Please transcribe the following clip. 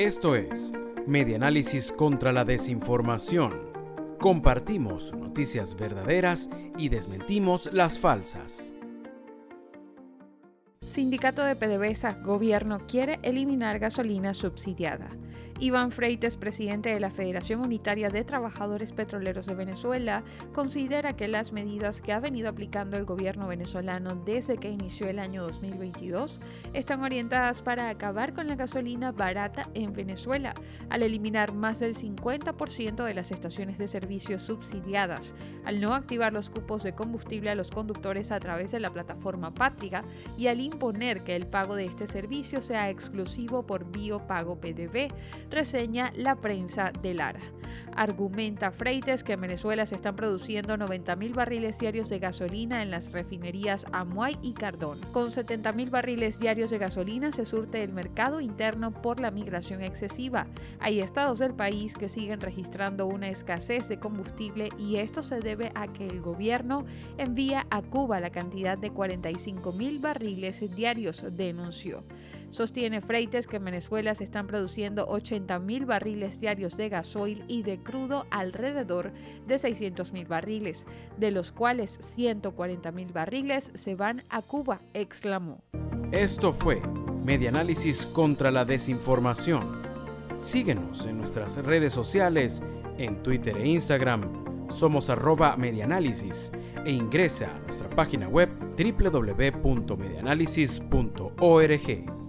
Esto es Medianálisis contra la Desinformación. Compartimos noticias verdaderas y desmentimos las falsas. Sindicato de PDVSA Gobierno quiere eliminar gasolina subsidiada. Iván Freites, presidente de la Federación Unitaria de Trabajadores Petroleros de Venezuela, considera que las medidas que ha venido aplicando el gobierno venezolano desde que inició el año 2022 están orientadas para acabar con la gasolina barata en Venezuela, al eliminar más del 50% de las estaciones de servicio subsidiadas, al no activar los cupos de combustible a los conductores a través de la plataforma Patria y al imponer que el pago de este servicio sea exclusivo por biopago PDV reseña la prensa de Lara. Argumenta Freites que en Venezuela se están produciendo 90.000 barriles diarios de gasolina en las refinerías Amuay y Cardón. Con 70.000 barriles diarios de gasolina se surte el mercado interno por la migración excesiva. Hay estados del país que siguen registrando una escasez de combustible y esto se debe a que el gobierno envía a Cuba la cantidad de 45.000 barriles diarios, denunció. Sostiene Freites que en Venezuela se están produciendo 80.000 barriles diarios de gasoil y de crudo alrededor de 600.000 barriles, de los cuales 140.000 barriles se van a Cuba, exclamó. Esto fue Medianálisis contra la Desinformación. Síguenos en nuestras redes sociales, en Twitter e Instagram. Somos arroba medianálisis e ingresa a nuestra página web www.medianálisis.org.